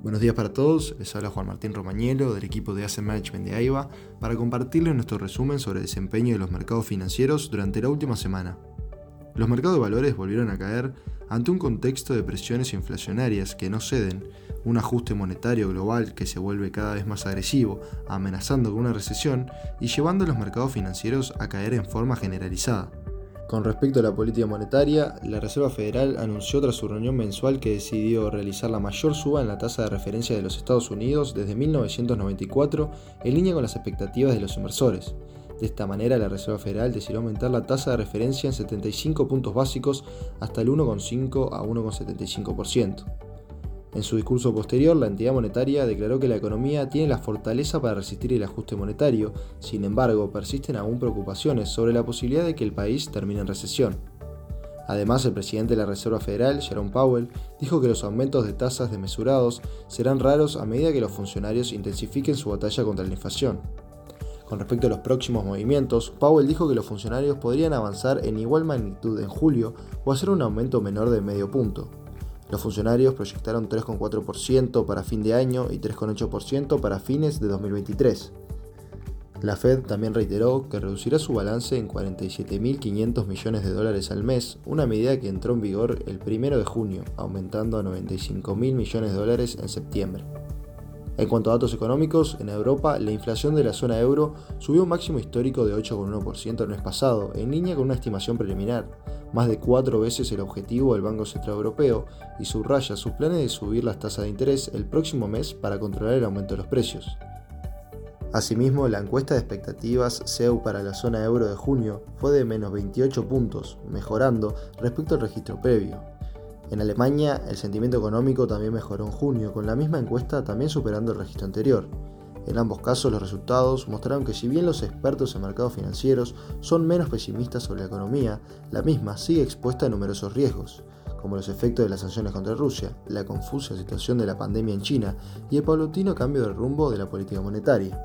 Buenos días para todos, les habla Juan Martín Romañelo del equipo de Asset Management de AIBA para compartirles nuestro resumen sobre el desempeño de los mercados financieros durante la última semana. Los mercados de valores volvieron a caer ante un contexto de presiones inflacionarias que no ceden, un ajuste monetario global que se vuelve cada vez más agresivo, amenazando con una recesión y llevando a los mercados financieros a caer en forma generalizada. Con respecto a la política monetaria, la Reserva Federal anunció tras su reunión mensual que decidió realizar la mayor suba en la tasa de referencia de los Estados Unidos desde 1994 en línea con las expectativas de los inversores. De esta manera, la Reserva Federal decidió aumentar la tasa de referencia en 75 puntos básicos hasta el 1,5 a 1,75%. En su discurso posterior, la entidad monetaria declaró que la economía tiene la fortaleza para resistir el ajuste monetario, sin embargo, persisten aún preocupaciones sobre la posibilidad de que el país termine en recesión. Además, el presidente de la Reserva Federal, Jerome Powell, dijo que los aumentos de tasas desmesurados serán raros a medida que los funcionarios intensifiquen su batalla contra la inflación. Con respecto a los próximos movimientos, Powell dijo que los funcionarios podrían avanzar en igual magnitud en julio o hacer un aumento menor de medio punto. Los funcionarios proyectaron 3,4% para fin de año y 3,8% para fines de 2023. La Fed también reiteró que reducirá su balance en 47.500 millones de dólares al mes, una medida que entró en vigor el 1 de junio, aumentando a 95.000 millones de dólares en septiembre. En cuanto a datos económicos, en Europa la inflación de la zona euro subió un máximo histórico de 8,1% el mes pasado, en línea con una estimación preliminar, más de cuatro veces el objetivo del Banco Central Europeo, y subraya sus planes de subir las tasas de interés el próximo mes para controlar el aumento de los precios. Asimismo, la encuesta de expectativas CEU para la zona euro de junio fue de menos 28 puntos, mejorando respecto al registro previo. En Alemania, el sentimiento económico también mejoró en junio, con la misma encuesta también superando el registro anterior. En ambos casos, los resultados mostraron que si bien los expertos en mercados financieros son menos pesimistas sobre la economía, la misma sigue expuesta a numerosos riesgos, como los efectos de las sanciones contra Rusia, la confusa situación de la pandemia en China y el paulatino cambio de rumbo de la política monetaria.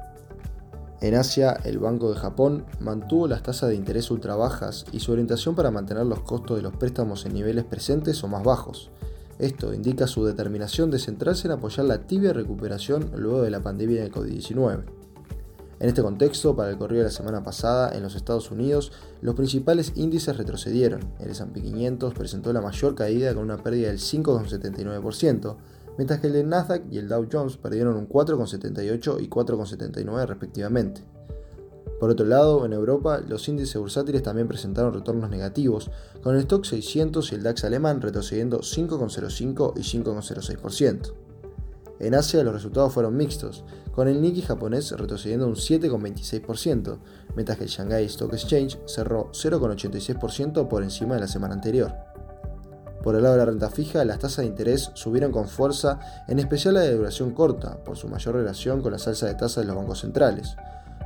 En Asia, el Banco de Japón mantuvo las tasas de interés ultra bajas y su orientación para mantener los costos de los préstamos en niveles presentes o más bajos. Esto indica su determinación de centrarse en apoyar la tibia recuperación luego de la pandemia de COVID-19. En este contexto, para el corrido de la semana pasada, en los Estados Unidos, los principales índices retrocedieron. El S&P 500 presentó la mayor caída con una pérdida del 5,79%, mientras que el de Nasdaq y el Dow Jones perdieron un 4,78 y 4,79 respectivamente. Por otro lado, en Europa, los índices bursátiles también presentaron retornos negativos, con el Stock 600 y el DAX alemán retrocediendo 5,05 y 5,06%. En Asia los resultados fueron mixtos, con el Nikkei japonés retrocediendo un 7,26%, mientras que el Shanghai Stock Exchange cerró 0,86% por encima de la semana anterior. Por el lado de la renta fija, las tasas de interés subieron con fuerza, en especial la de duración corta, por su mayor relación con la salsa de tasas de los bancos centrales,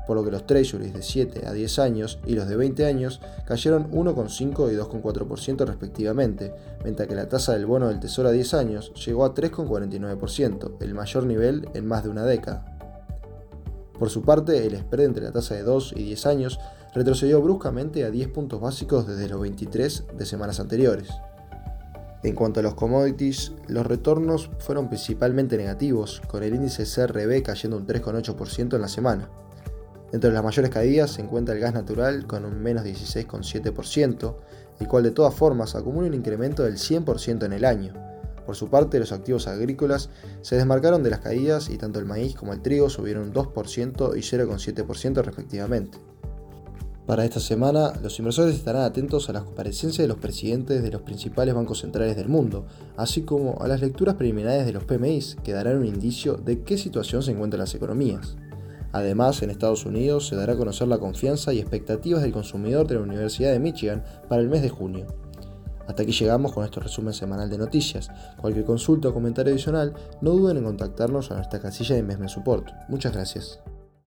por lo que los treasuries de 7 a 10 años y los de 20 años cayeron 1,5 y 2,4% respectivamente, mientras que la tasa del bono del tesoro a 10 años llegó a 3,49%, el mayor nivel en más de una década. Por su parte, el spread entre la tasa de 2 y 10 años retrocedió bruscamente a 10 puntos básicos desde los 23 de semanas anteriores. En cuanto a los commodities, los retornos fueron principalmente negativos, con el índice CRB cayendo un 3,8% en la semana. Entre las mayores caídas se encuentra el gas natural con un menos 16,7%, el cual de todas formas acumula un incremento del 100% en el año. Por su parte, los activos agrícolas se desmarcaron de las caídas y tanto el maíz como el trigo subieron 2% y 0,7% respectivamente. Para esta semana, los inversores estarán atentos a las comparecencias de los presidentes de los principales bancos centrales del mundo, así como a las lecturas preliminares de los PMIs, que darán un indicio de qué situación se encuentran las economías. Además, en Estados Unidos se dará a conocer la confianza y expectativas del consumidor de la Universidad de Michigan para el mes de junio. Hasta aquí llegamos con nuestro resumen semanal de noticias. Cualquier consulta o comentario adicional, no duden en contactarnos a nuestra casilla de Investment Support. Muchas gracias.